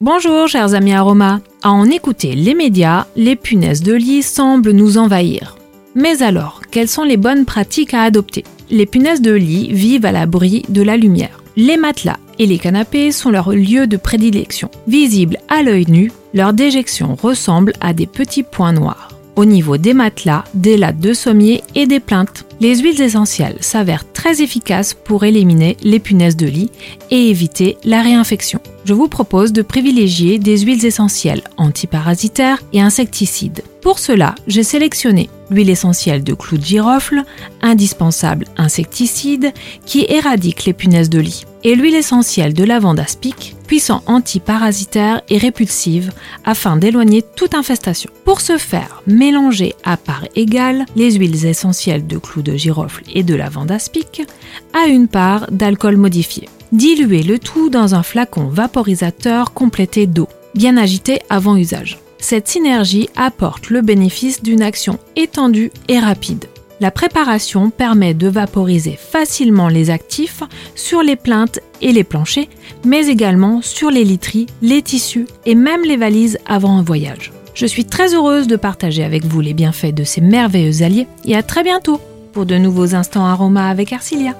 Bonjour chers amis Aroma. À en écouter les médias, les punaises de lit semblent nous envahir. Mais alors, quelles sont les bonnes pratiques à adopter? Les punaises de lit vivent à l'abri de la lumière. Les matelas et les canapés sont leur lieu de prédilection. Visibles à l'œil nu, leur déjection ressemble à des petits points noirs. Au niveau des matelas, des lattes de sommier et des plaintes, les huiles essentielles s'avèrent très efficaces pour éliminer les punaises de lit et éviter la réinfection. Je vous propose de privilégier des huiles essentielles antiparasitaires et insecticides. Pour cela, j'ai sélectionné l'huile essentielle de clou de girofle, indispensable insecticide qui éradique les punaises de lit, et l'huile essentielle de lavande aspic, puissant antiparasitaire et répulsive afin d'éloigner toute infestation. Pour ce faire, mélangez à part égale les huiles essentielles de clou de girofle et de lavande aspic à une part d'alcool modifié. Diluez le tout dans un flacon vaporisateur complété d'eau, bien agité avant usage. Cette synergie apporte le bénéfice d'une action étendue et rapide. La préparation permet de vaporiser facilement les actifs sur les plaintes et les planchers, mais également sur les literies, les tissus et même les valises avant un voyage. Je suis très heureuse de partager avec vous les bienfaits de ces merveilleux alliés et à très bientôt pour de nouveaux instants aromas avec Arcilia.